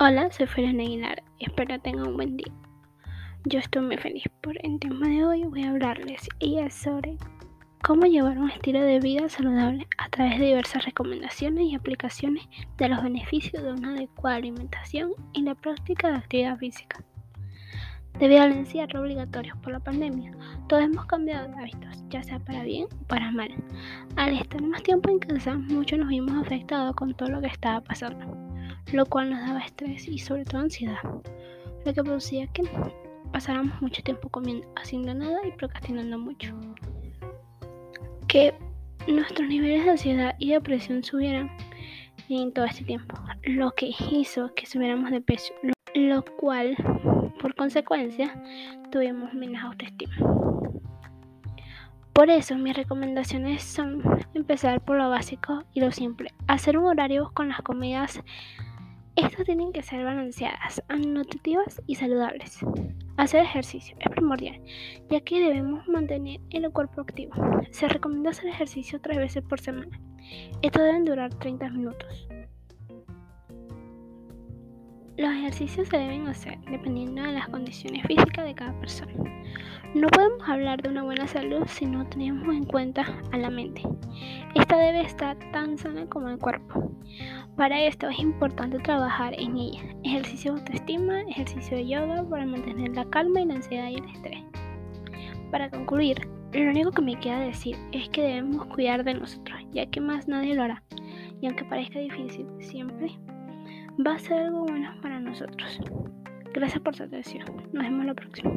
Hola, soy Feliz Aguilar. Espero tengan un buen día. Yo estoy muy feliz por el tema de hoy voy a hablarles y es sobre cómo llevar un estilo de vida saludable a través de diversas recomendaciones y aplicaciones de los beneficios de una adecuada alimentación y la práctica de actividad física. Debido al encierro obligatorio por la pandemia, todos hemos cambiado de hábitos, ya sea para bien o para mal. Al estar más tiempo en casa, muchos nos vimos afectados con todo lo que estaba pasando lo cual nos daba estrés y sobre todo ansiedad, lo que producía que pasáramos mucho tiempo comiendo, haciendo nada y procrastinando mucho. Que nuestros niveles de ansiedad y depresión subieran en todo este tiempo, lo que hizo que subiéramos de peso, lo cual por consecuencia tuvimos menos autoestima. Por eso mis recomendaciones son empezar por lo básico y lo simple, hacer un horario con las comidas estas tienen que ser balanceadas, nutritivas y saludables. Hacer ejercicio es primordial, ya que debemos mantener el cuerpo activo. Se recomienda hacer ejercicio tres veces por semana. Estos deben durar 30 minutos. Los ejercicios se deben hacer dependiendo de las condiciones físicas de cada persona. No podemos hablar de una buena salud si no tenemos en cuenta a la mente. Esta debe estar tan sana como el cuerpo. Para esto es importante trabajar en ella. Ejercicio de autoestima, ejercicio de yoga para mantener la calma y la ansiedad y el estrés. Para concluir, lo único que me queda decir es que debemos cuidar de nosotros, ya que más nadie lo hará. Y aunque parezca difícil, siempre va a ser algo bueno para nosotros. Gracias por su atención. Nos vemos la próxima.